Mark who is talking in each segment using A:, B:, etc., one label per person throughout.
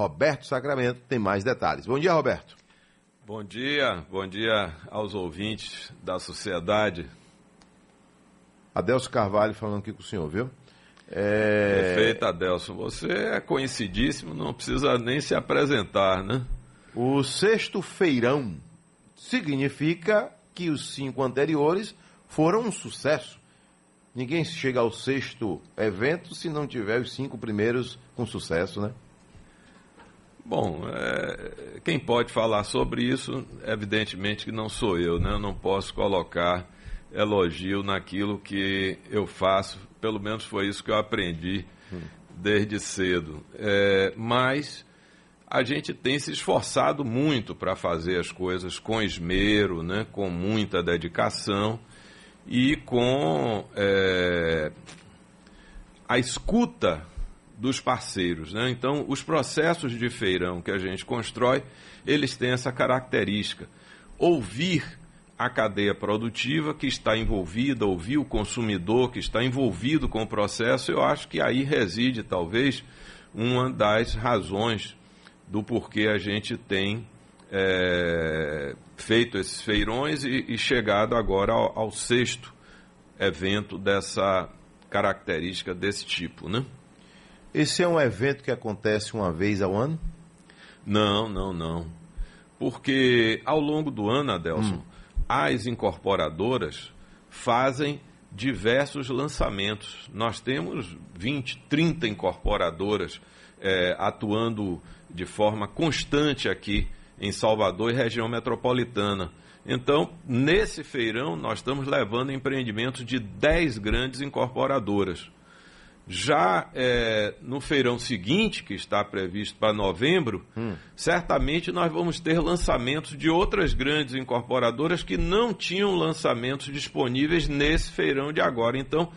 A: Roberto Sacramento tem mais detalhes. Bom dia, Roberto.
B: Bom dia, bom dia aos ouvintes da sociedade.
A: Adelso Carvalho falando aqui com o senhor, viu?
B: É... Perfeito, Adelson. Você é conhecidíssimo, não precisa nem se apresentar, né?
A: O sexto feirão significa que os cinco anteriores foram um sucesso. Ninguém chega ao sexto evento se não tiver os cinco primeiros com sucesso, né?
B: Bom, é, quem pode falar sobre isso, evidentemente que não sou eu, né? Eu não posso colocar elogio naquilo que eu faço, pelo menos foi isso que eu aprendi desde cedo. É, mas a gente tem se esforçado muito para fazer as coisas com esmero, né? com muita dedicação e com é, a escuta dos parceiros. Né? Então, os processos de feirão que a gente constrói, eles têm essa característica. Ouvir a cadeia produtiva que está envolvida, ouvir o consumidor que está envolvido com o processo, eu acho que aí reside, talvez, uma das razões do porquê a gente tem é, feito esses feirões e, e chegado agora ao, ao, sexto evento dessa característica desse tipo, né?
A: Esse é um evento que acontece uma vez ao ano?
B: Não, não, não. Porque ao longo do ano, Adelson, hum. as incorporadoras fazem diversos lançamentos. Nós temos 20, 30 incorporadoras é, atuando de forma constante aqui em Salvador e região metropolitana. Então, nesse feirão, nós estamos levando empreendimentos de 10 grandes incorporadoras. Já é, no feirão seguinte, que está previsto para novembro, hum. certamente nós vamos ter lançamentos de outras grandes incorporadoras que não tinham lançamentos disponíveis nesse feirão de agora. Então,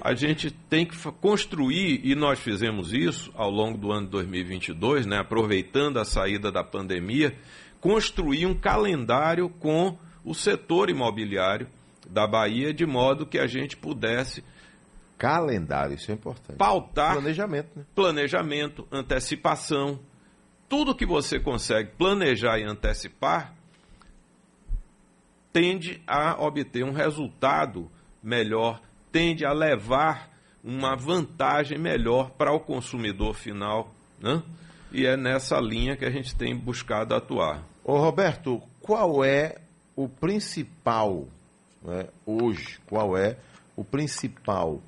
B: a gente tem que construir, e nós fizemos isso ao longo do ano de 2022, né, aproveitando a saída da pandemia, construir um calendário com o setor imobiliário da Bahia, de modo que a gente pudesse.
A: Calendário, isso é importante.
B: Pautar.
A: Planejamento, né?
B: Planejamento, antecipação. Tudo que você consegue planejar e antecipar tende a obter um resultado melhor tende a levar uma vantagem melhor para o consumidor final, né? E é nessa linha que a gente tem buscado atuar.
A: Ô Roberto, qual é o principal, né, hoje, qual é o principal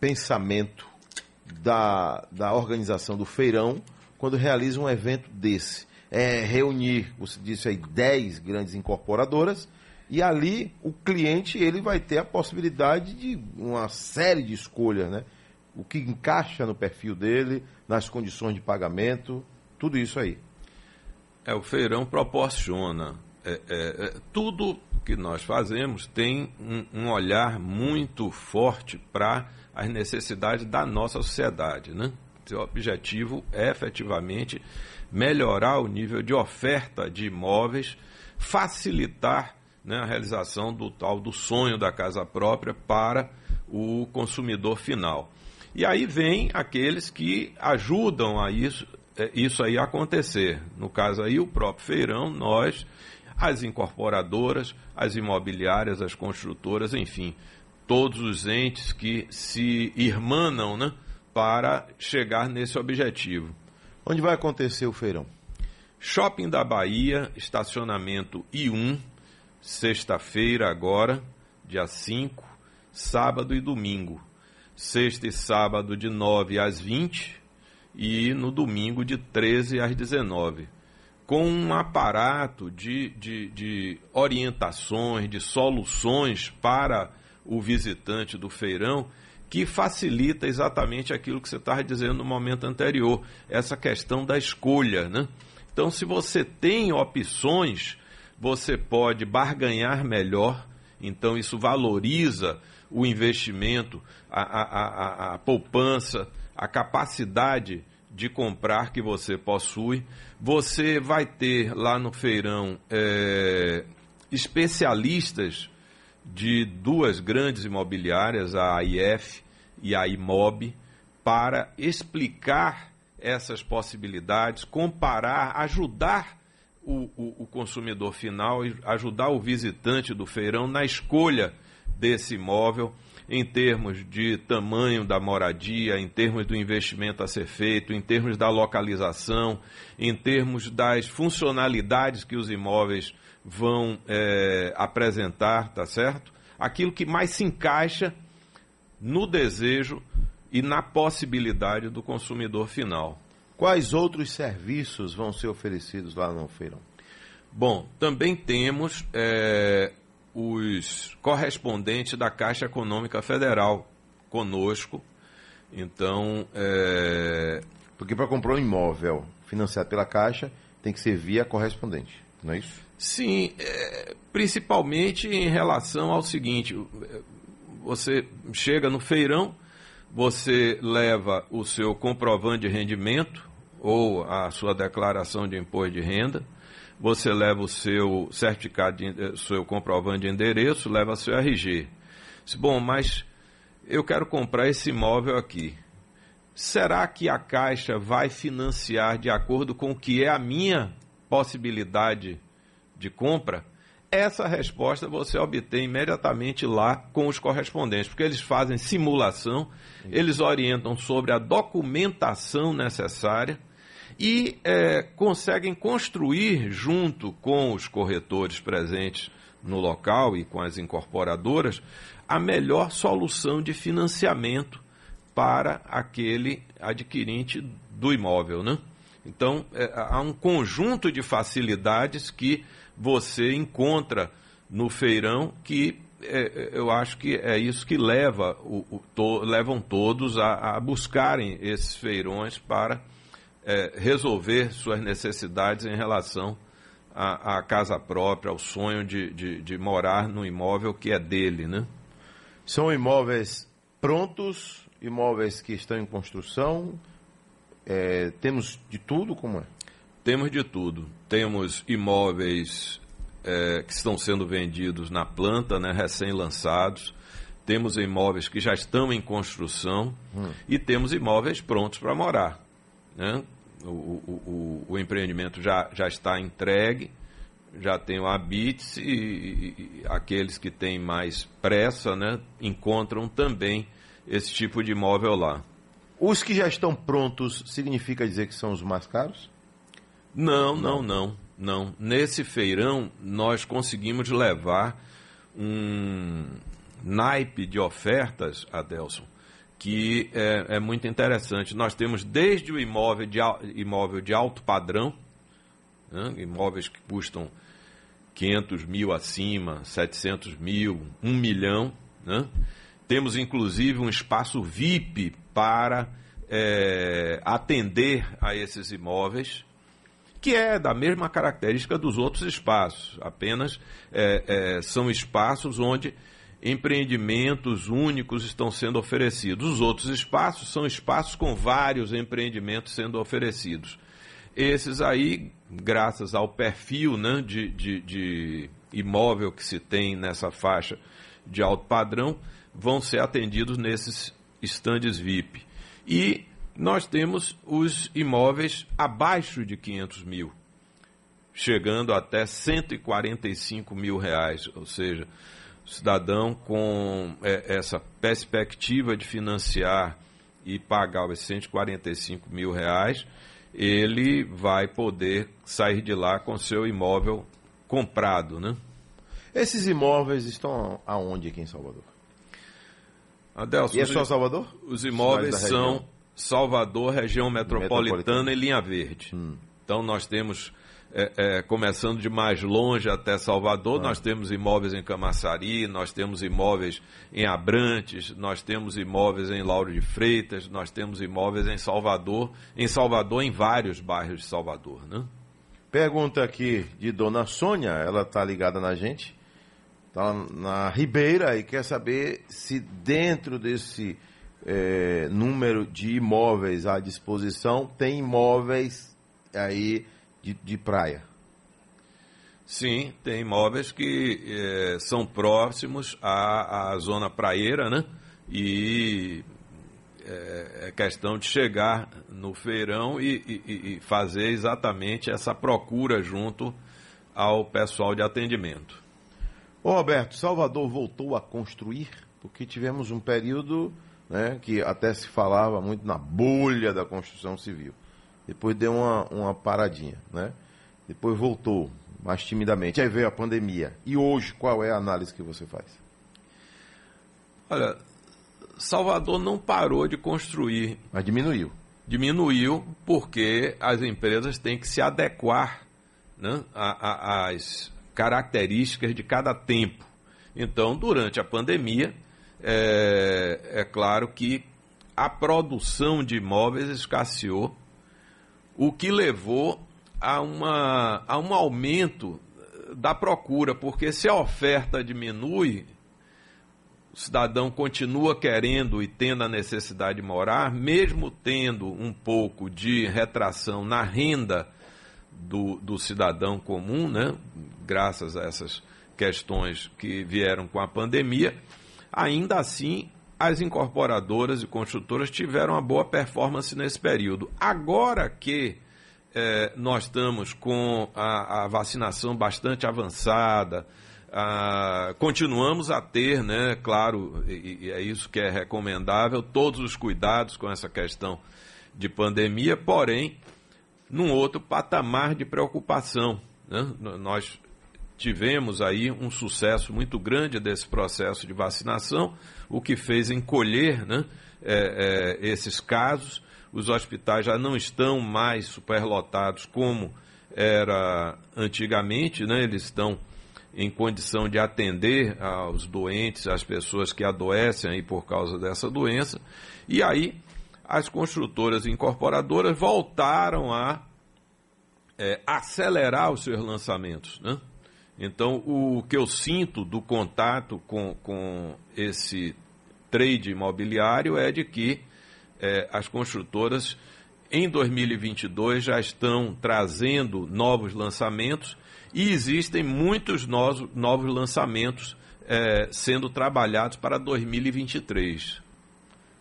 A: pensamento da, da organização do feirão quando realiza um evento desse? É reunir, você disse aí, 10 grandes incorporadoras e ali o cliente ele vai ter a possibilidade de uma série de escolhas, né? O que encaixa no perfil dele, nas condições de pagamento, tudo isso aí.
B: É, o feirão proporciona. É, é, é tudo que nós fazemos tem um, um olhar muito forte para as necessidades da nossa sociedade, né? Seu objetivo é efetivamente melhorar o nível de oferta de imóveis, facilitar né, a realização do tal do sonho da casa própria para o consumidor final. E aí vem aqueles que ajudam a isso, é, isso aí acontecer. No caso aí, o próprio feirão, nós, as incorporadoras, as imobiliárias, as construtoras, enfim, todos os entes que se irmanam né, para chegar nesse objetivo.
A: Onde vai acontecer o feirão?
B: Shopping da Bahia, estacionamento I1, sexta-feira agora, dia 5, sábado e domingo. Sexta e sábado de 9 às 20 e no domingo de 13 às 19. Com um aparato de, de, de orientações, de soluções para o visitante do feirão que facilita exatamente aquilo que você estava dizendo no momento anterior, essa questão da escolha. Né? Então, se você tem opções você pode barganhar melhor, então isso valoriza o investimento, a, a, a, a poupança, a capacidade de comprar que você possui. Você vai ter lá no feirão é, especialistas de duas grandes imobiliárias, a AIF e a IMOB, para explicar essas possibilidades, comparar, ajudar o, o, o consumidor final, ajudar o visitante do feirão na escolha desse imóvel em termos de tamanho da moradia, em termos do investimento a ser feito, em termos da localização, em termos das funcionalidades que os imóveis vão é, apresentar, tá certo? Aquilo que mais se encaixa no desejo e na possibilidade do consumidor final.
A: Quais outros serviços vão ser oferecidos lá no feirão?
B: Bom, também temos é, os correspondentes da Caixa Econômica Federal conosco. Então, é...
A: porque para comprar um imóvel financiado pela Caixa tem que ser via correspondente, não é isso?
B: Sim, é... principalmente em relação ao seguinte: você chega no feirão, você leva o seu comprovante de rendimento ou a sua declaração de imposto de renda você leva o seu certificado, de, eh, seu comprovante de endereço, leva seu RG. bom, mas eu quero comprar esse imóvel aqui. Será que a Caixa vai financiar de acordo com o que é a minha possibilidade de compra? Essa resposta você obtém imediatamente lá com os correspondentes, porque eles fazem simulação, eles orientam sobre a documentação necessária e é, conseguem construir, junto com os corretores presentes no local e com as incorporadoras, a melhor solução de financiamento para aquele adquirente do imóvel. Né? Então, é, há um conjunto de facilidades que você encontra no feirão que é, eu acho que é isso que leva o, o to, levam todos a, a buscarem esses feirões para é, resolver suas necessidades em relação à, à casa própria, ao sonho de, de, de, morar no imóvel que é dele, né?
A: São imóveis prontos, imóveis que estão em construção, é, temos de tudo, como é?
B: Temos de tudo. Temos imóveis é, que estão sendo vendidos na planta, né, recém-lançados. Temos imóveis que já estão em construção hum. e temos imóveis prontos para morar. Né? O, o, o, empreendimento já, já está entregue, já tem o habits e, e, aqueles que têm mais pressa né, encontram também esse tipo de imóvel lá.
A: Os que já estão prontos significa dizer que são os mais caros?
B: Não, não, não, não. Nesse feirão nós conseguimos levar um naipe de ofertas, Adelson, que é, é, muito interessante. Nós temos desde o imóvel de, imóvel de alto padrão, né, imóveis que custam 500 mil acima, 700 mil, 1 milhão. Né? Temos inclusive um espaço VIP para é, atender a esses imóveis, que é da mesma característica dos outros espaços, apenas é, é são espaços onde empreendimentos únicos estão sendo oferecidos. Os outros espaços são espaços com vários empreendimentos sendo oferecidos. Esses aí, graças ao perfil né, de, de, de imóvel que se tem nessa faixa de alto padrão, vão ser atendidos nesses estandes VIP. E nós temos os imóveis abaixo de 500 mil, chegando até 145 mil reais, ou seja, cidadão com é, essa perspectiva de financiar e pagar os 145 mil reais, ele vai poder sair de lá com seu imóvel comprado, né?
A: Esses imóveis estão aonde aqui em Salvador?
B: Adelson,
A: e é só Salvador?
B: Os imóveis são Salvador, região metropolitana, metropolitana. e Linha Verde. Hum. Então nós temos é, é, começando de mais longe até Salvador, ah. nós temos imóveis em Camaçari, nós temos imóveis em Abrantes, nós temos imóveis em Lauro de Freitas, nós temos imóveis em Salvador, em Salvador, em vários bairros de Salvador. Né?
A: Pergunta aqui de Dona Sônia, ela está ligada na gente, está na Ribeira e quer saber se dentro desse é, número de imóveis à disposição tem imóveis aí de, de praia.
B: Sim, tem imóveis que é, são próximos à, à zona praieira, né? E é, é questão de chegar no feirão e, e, e fazer exatamente essa procura junto ao pessoal de atendimento.
A: Ô Roberto, Salvador voltou a construir? Porque tivemos um período né, que até se falava muito na bolha da construção civil. Depois deu uma, uma paradinha, né? Depois voltou mais timidamente. Aí veio a pandemia. E hoje, qual é a análise que você faz?
B: Olha, Salvador não parou de construir.
A: Mas diminuiu.
B: Diminuiu porque as empresas têm que se adequar né, às características de cada tempo. Então, durante a pandemia, é, é claro que a produção de imóveis escasseou, o que levou a, uma, a um aumento da procura, porque se a oferta diminui, o cidadão continua querendo e tendo a necessidade de morar, mesmo tendo um pouco de retração na renda do, do cidadão comum, né? graças a essas questões que vieram com a pandemia, ainda assim as incorporadoras e construtoras tiveram uma boa performance nesse período. Agora que é, nós estamos com a, a vacinação bastante avançada, a, continuamos a ter, né, claro, e, e é isso que é recomendável, todos os cuidados com essa questão de pandemia, porém, num outro patamar de preocupação. Né? Nós tivemos aí um sucesso muito grande desse processo de vacinação, o que fez encolher né, é, é, esses casos. Os hospitais já não estão mais superlotados como era antigamente, né? eles estão em condição de atender aos doentes, às pessoas que adoecem aí por causa dessa doença. E aí as construtoras e incorporadoras voltaram a é, acelerar os seus lançamentos. Né? Então, o que eu sinto do contato com, com esse trade imobiliário é de que é, as construtoras em 2022 já estão trazendo novos lançamentos e existem muitos novos, novos lançamentos é, sendo trabalhados para 2023.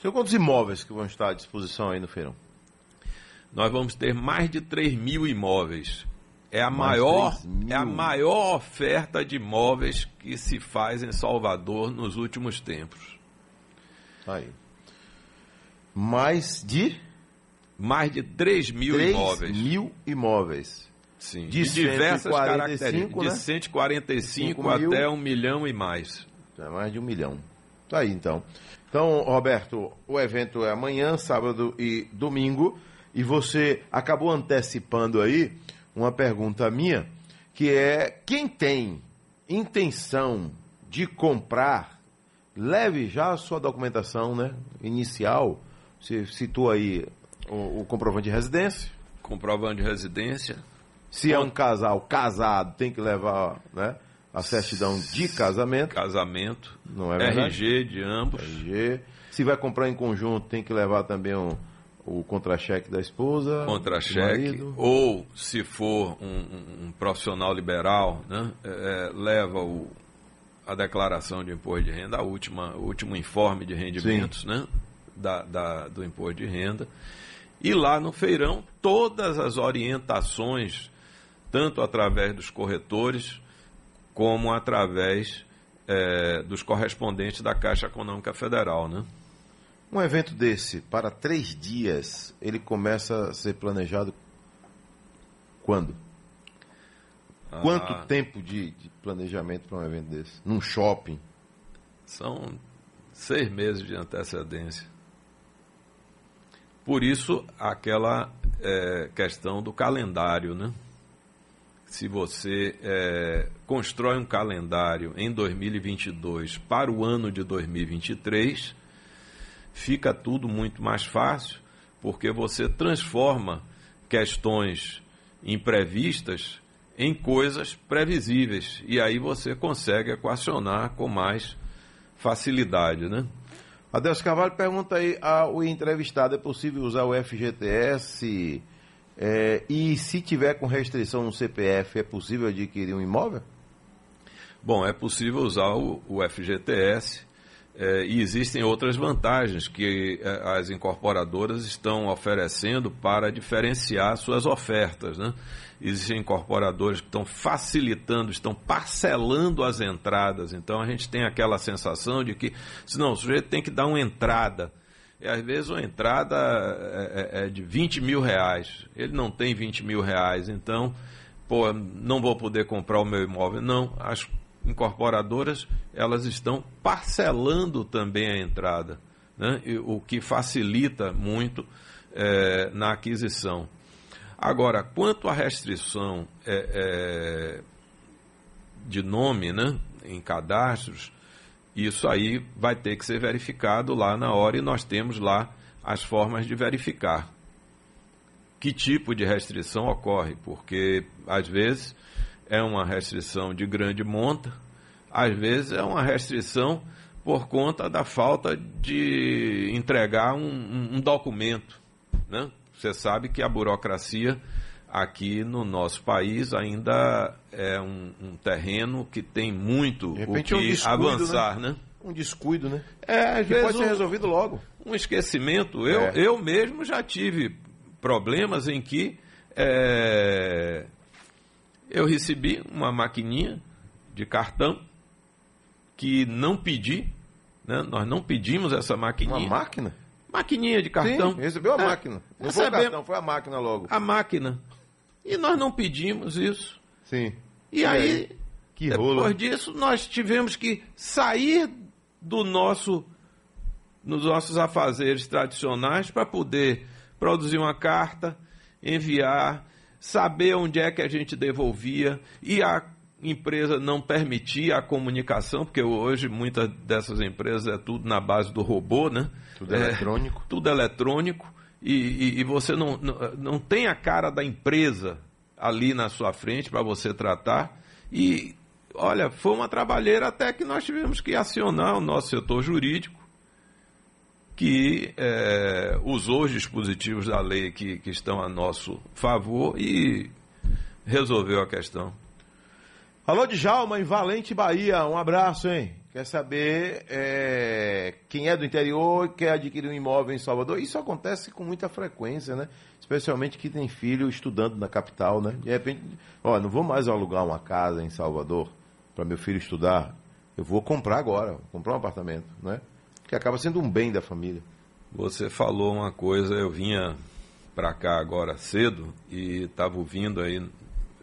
A: Senhor, quantos imóveis que vão estar à disposição aí no feirão?
B: Nós vamos ter mais de 3 mil imóveis é a, maior, é a maior oferta de imóveis que se faz em Salvador nos últimos tempos.
A: Aí. Mais de?
B: Mais de 3 mil 3 imóveis.
A: mil imóveis.
B: Sim, de, de diversas características. Né? De 145 até um milhão e mais.
A: É mais de um milhão. Tá aí então. Então, Roberto, o evento é amanhã, sábado e domingo. E você acabou antecipando aí uma pergunta minha, que é quem tem intenção de comprar, leve já a sua documentação né, inicial. Você citou aí o, o comprovante de residência.
B: Comprovante de residência.
A: Se é um casal casado, tem que levar né, a certidão de casamento.
B: Casamento.
A: Não é verdade?
B: RG de ambos.
A: RG. Se vai comprar em conjunto, tem que levar também um, o contra-cheque da esposa.
B: Contra-cheque. Ou, se for um, um, profissional liberal, né, é, é, leva o, a declaração de imposto de renda, a última, o último informe de rendimentos né, da, da, do imposto de renda. E lá no feirão, todas as orientações, tanto através dos corretores, como através é, dos correspondentes da Caixa Econômica Federal. Né?
A: Um evento desse, para três dias, ele começa a ser planejado quando? Ah, Quanto tempo de, de planejamento para um evento desse? Num shopping?
B: São seis meses de antecedência. Por isso, aquela é, questão do calendário, né? Se você é, constrói um calendário em 2022 para o ano de 2023, fica tudo muito mais fácil, porque você transforma questões imprevistas em coisas previsíveis e aí você consegue equacionar com mais facilidade, né?
A: Adelso Carvalho pergunta aí ao entrevistado, é possível usar o FGTS é, e se tiver com restrição no CPF, é possível adquirir um imóvel?
B: Bom, é possível usar o, o FGTS É, e existem outras vantagens que é, as incorporadoras estão oferecendo para diferenciar suas ofertas. Né? Existem incorporadores que estão facilitando, estão parcelando as entradas. Então a gente tem aquela sensação de que, se não, o sujeito tem que dar uma entrada. E às vezes uma entrada é, é, é de 20 mil reais. Ele não tem 20 mil reais, então, pô, não vou poder comprar o meu imóvel. Não, as incorporadoras elas estão parcelando também a entrada, né? o que facilita muito é, na aquisição. Agora, quanto à restrição é, é, de nome né, em cadastros, isso aí vai ter que ser verificado lá na hora e nós temos lá as formas de verificar que tipo de restrição ocorre, porque às vezes é uma restrição de grande monta, às vezes é uma restrição por conta da falta de entregar um, um documento. Né? Você sabe que a burocracia aqui no nosso país ainda é um, um terreno que tem muito o que um descuido, avançar, né? né?
A: Um descuido, né?
B: É, às que vezes
A: pode ser resolvido logo.
B: Um esquecimento. Eu, é. eu mesmo já tive problemas em que é, eu recebi uma maquininha de cartão que não pedi, né? nós não pedimos essa maquininha.
A: Uma máquina?
B: Maquininha de cartão.
A: Sim, recebeu a é, máquina. Não foi o cartão, foi a máquina logo.
B: A máquina. E nós não pedimos isso.
A: Sim.
B: E, e aí, aí,
A: que
B: depois
A: rolo.
B: disso, nós tivemos que sair do nosso, nos nossos afazeres tradicionais para poder produzir uma carta, enviar, saber onde é que a gente devolvia e a empresa não permitia a comunicação, porque hoje muitas dessas empresas é tudo na base do robô, né?
A: Tudo é, eletrônico.
B: Tudo eletrônico e, e, e você não, não, não tem a cara da empresa ali na sua frente para você tratar. E olha, foi uma trabalheira até que nós tivemos que acionar o nosso setor jurídico que é, usou os dispositivos da lei que, que estão a nosso favor e resolveu a questão.
A: Alô, Djalma, em Valente, Bahia. Um abraço, hein? Quer saber é, quem é do interior e quer adquirir um imóvel em Salvador? Isso acontece com muita frequência, né? Especialmente que tem filho estudando na capital, né? De repente, ó, não vou mais alugar uma casa em Salvador para meu filho estudar. Eu vou comprar agora, comprar um apartamento, né? Que acaba sendo um bem da família.
B: Você falou uma coisa, eu vinha para cá agora cedo e estava ouvindo aí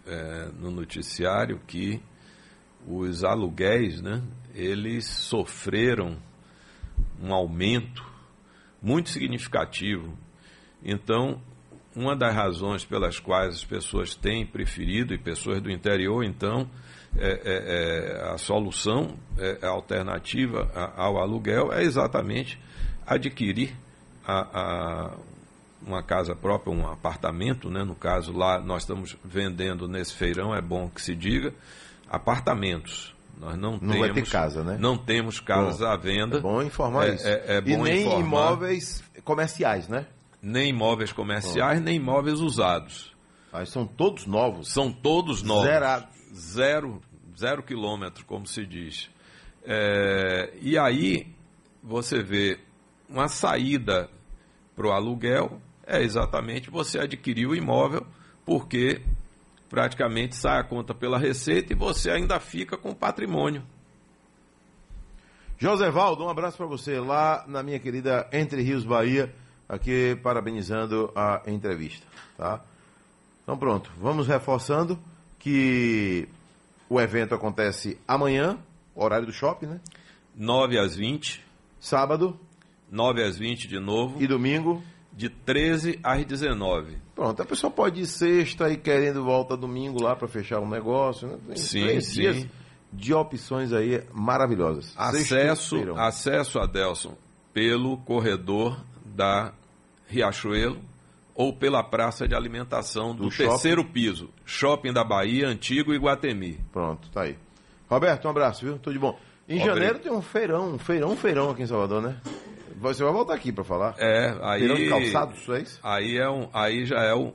B: é, no noticiário que os aluguéis, né, eles sofreram um aumento muito significativo. Então, uma das razões pelas quais as pessoas têm preferido, e pessoas do interior, então, é, é, é, a solução, é, a alternativa ao aluguel é exatamente adquirir a, a, uma casa própria, um apartamento, né? no caso lá nós estamos vendendo nesse feirão, é bom que se diga, apartamentos. Nós não, não temos,
A: vai ter casa, né?
B: Não temos casas bom, à venda. É
A: bom informar
B: é,
A: isso.
B: É, é bom
A: e nem
B: informar.
A: imóveis comerciais, né?
B: Nem imóveis comerciais, bom. nem imóveis usados.
A: Mas são todos novos?
B: São todos novos.
A: Zerados
B: zero, zero quilômetro, como se diz. É, e aí você vê uma saída para o aluguel é exatamente você adquirir o imóvel, porque praticamente sai a conta pela receita e você ainda fica com patrimônio.
A: José Valdo, um abraço para você lá na minha querida Entre Rios Bahia, aqui parabenizando a entrevista, tá? Então pronto, vamos reforçando que o evento acontece amanhã, horário do shopping, né?
B: 9 às 20.
A: Sábado?
B: 9 às 20 de novo.
A: E domingo?
B: De 13 às 19.
A: Pronto, a pessoa pode ir sexta e querendo volta domingo lá para fechar um negócio. Né?
B: Tem sim, sim. Dias
A: de opções aí maravilhosas.
B: Acesso, acesso a Delson pelo corredor da Riachuelo ou pela praça de alimentação do, do terceiro piso, Shopping da Bahia, Antigo Iguatemi.
A: Pronto, tá aí. Roberto, um abraço, viu? Tudo de bom. Em janeiro tem um feirão, um feirão, feirão aqui em Salvador, né? Você vai voltar aqui para falar.
B: É, aí.
A: Feirão de calçados, isso é isso?
B: Aí, é um, aí já é o,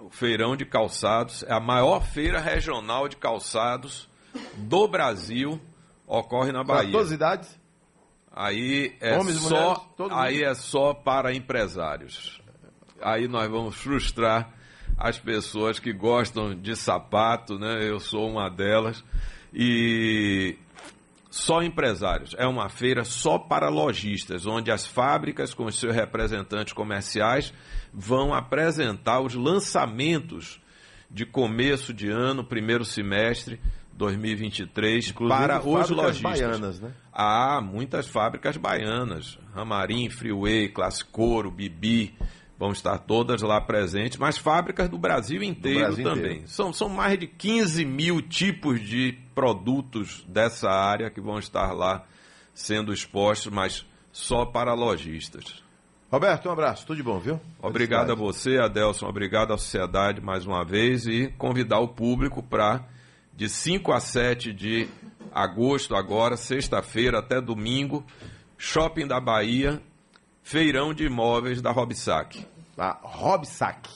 B: o feirão de calçados, é a maior feira regional de calçados do Brasil, ocorre na Bahia. Para
A: todas as idades?
B: Aí é Homens, só, mulheres, aí é só para empresários. Aí nós vamos frustrar as pessoas que gostam de sapato, né? Eu sou uma delas. E só empresários. É uma feira só para lojistas, onde as fábricas, com os seus representantes comerciais, vão apresentar os lançamentos de começo de ano, primeiro semestre 2023, Inclusive, para os lojistas. baianas, né? Há muitas fábricas baianas, Ramarim, Freeway, Classicoro, Bibi, vão estar todas lá presentes, mas fábricas do Brasil inteiro do Brasil também. Inteiro. São, são mais de 15 mil tipos de produtos dessa área que vão estar lá sendo expostos, mas só para lojistas.
A: Roberto, um abraço, tudo de bom, viu?
B: Obrigado a você, Adelson, obrigado à sociedade mais uma vez e convidar o público para de 5 a 7 de agosto, agora, sexta-feira até domingo, Shopping da Bahia, feirão de imóveis da Robsac.
A: Da Robsac.